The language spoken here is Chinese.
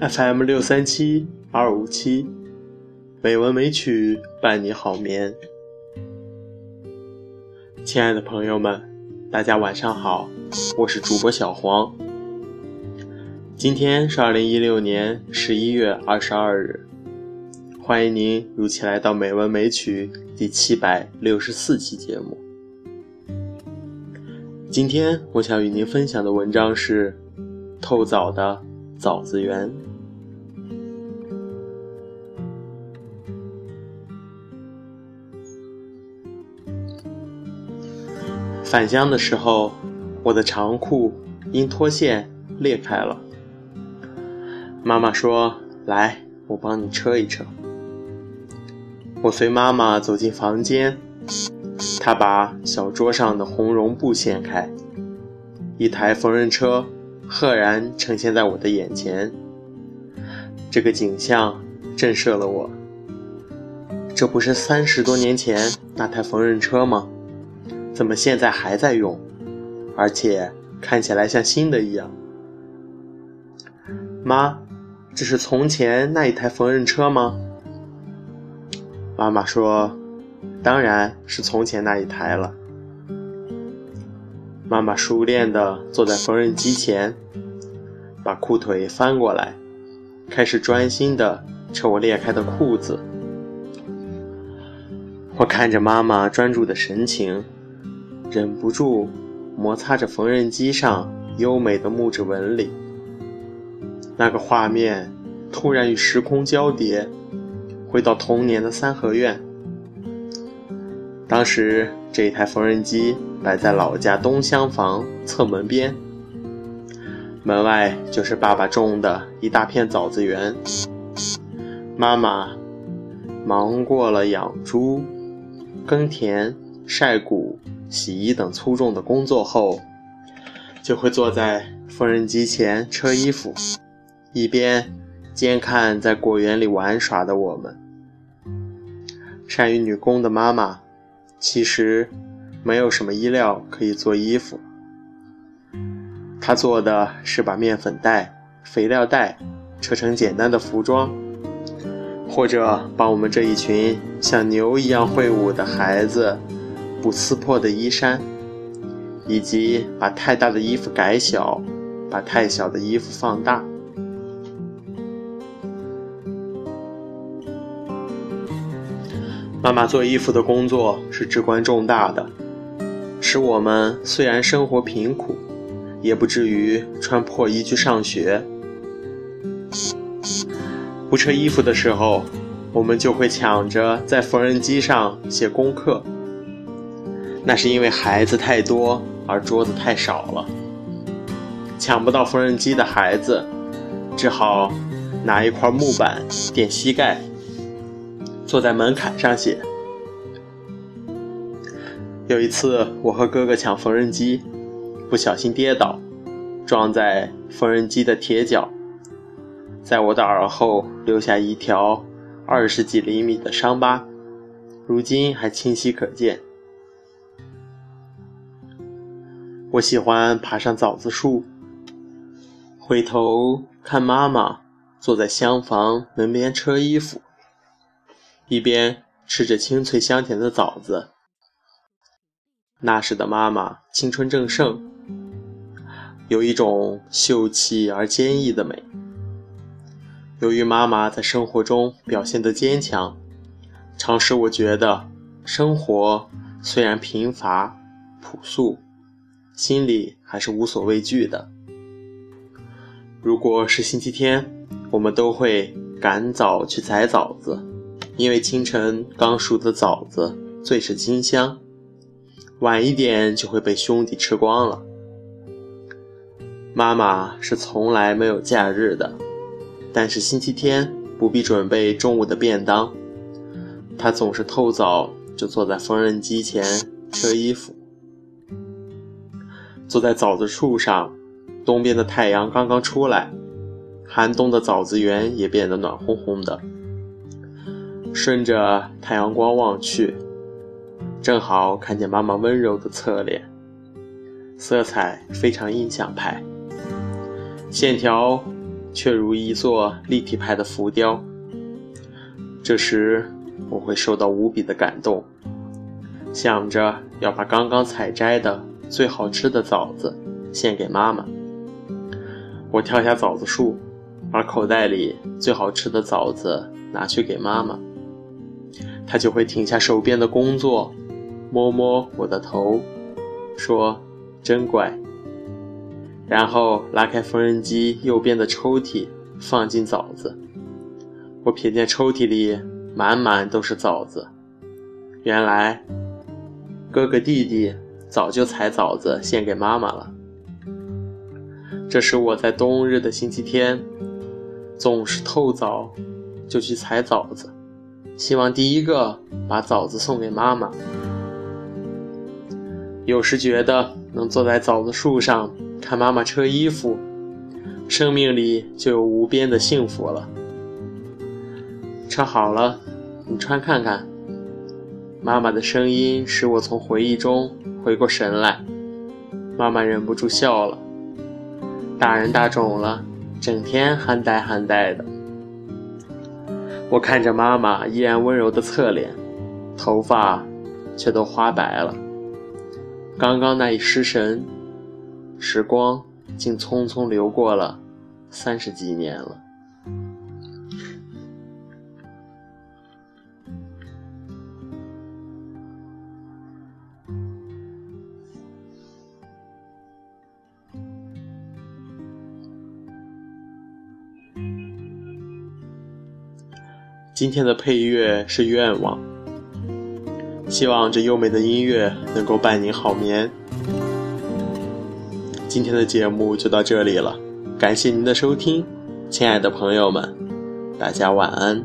FM 六三七二五七，美文美曲伴你好眠。亲爱的朋友们，大家晚上好，我是主播小黄。今天是二零一六年十一月二十二日，欢迎您如期来到《美文美曲》第七百六十四期节目。今天我想与您分享的文章是《透早的枣子园》。返乡的时候，我的长裤因脱线裂开了。妈妈说：“来，我帮你车一车。”我随妈妈走进房间，她把小桌上的红绒布掀开，一台缝纫车赫然呈现在我的眼前。这个景象震慑了我。这不是三十多年前那台缝纫车吗？怎么现在还在用，而且看起来像新的一样？妈，这是从前那一台缝纫车吗？妈妈说：“当然是从前那一台了。”妈妈熟练地坐在缝纫机前，把裤腿翻过来，开始专心地扯我裂开的裤子。我看着妈妈专注的神情。忍不住摩擦着缝纫机上优美的木质纹理，那个画面突然与时空交叠，回到童年的三合院。当时这台缝纫机摆在老家东厢房侧门边，门外就是爸爸种的一大片枣子园，妈妈忙过了养猪、耕田、晒谷。洗衣等粗重的工作后，就会坐在缝纫机前车衣服，一边监看在果园里玩耍的我们。善于女工的妈妈，其实没有什么衣料可以做衣服，她做的是把面粉袋、肥料袋车成简单的服装，或者帮我们这一群像牛一样会舞的孩子。不撕破的衣衫，以及把太大的衣服改小，把太小的衣服放大。妈妈做衣服的工作是至关重大的，使我们虽然生活贫苦，也不至于穿破衣去上学。不穿衣服的时候，我们就会抢着在缝纫机上写功课。那是因为孩子太多，而桌子太少了。抢不到缝纫机的孩子，只好拿一块木板垫膝盖，坐在门槛上写。有一次，我和哥哥抢缝纫机，不小心跌倒，撞在缝纫机的铁脚，在我的耳后留下一条二十几厘米的伤疤，如今还清晰可见。我喜欢爬上枣子树，回头看妈妈坐在厢房门边车衣服，一边吃着清脆香甜的枣子。那时的妈妈青春正盛，有一种秀气而坚毅的美。由于妈妈在生活中表现得坚强，常使我觉得生活虽然贫乏朴素。心里还是无所畏惧的。如果是星期天，我们都会赶早去采枣子，因为清晨刚熟的枣子最是清香，晚一点就会被兄弟吃光了。妈妈是从来没有假日的，但是星期天不必准备中午的便当，她总是透早就坐在缝纫机前车衣服。坐在枣子树上，东边的太阳刚刚出来，寒冬的枣子园也变得暖烘烘的。顺着太阳光望去，正好看见妈妈温柔的侧脸，色彩非常印象派，线条却如一座立体派的浮雕。这时，我会受到无比的感动，想着要把刚刚采摘的最好吃的枣子献给妈妈。我跳下枣子树，把口袋里最好吃的枣子拿去给妈妈，她就会停下手边的工作，摸摸我的头，说：“真乖。”然后拉开缝纫机右边的抽屉，放进枣子。我瞥见抽屉里满满都是枣子，原来哥哥弟弟早就采枣子献给妈妈了。这是我在冬日的星期天，总是透早就去采枣子，希望第一个把枣子送给妈妈。有时觉得能坐在枣子树上看妈妈车衣服，生命里就有无边的幸福了。车好了，你穿看看。妈妈的声音使我从回忆中回过神来，妈妈忍不住笑了。大人大肿了，整天憨呆憨呆的。我看着妈妈依然温柔的侧脸，头发却都花白了。刚刚那一失神，时光竟匆匆流过了三十几年了。今天的配乐是愿望。希望这优美的音乐能够伴您好眠。今天的节目就到这里了，感谢您的收听，亲爱的朋友们，大家晚安。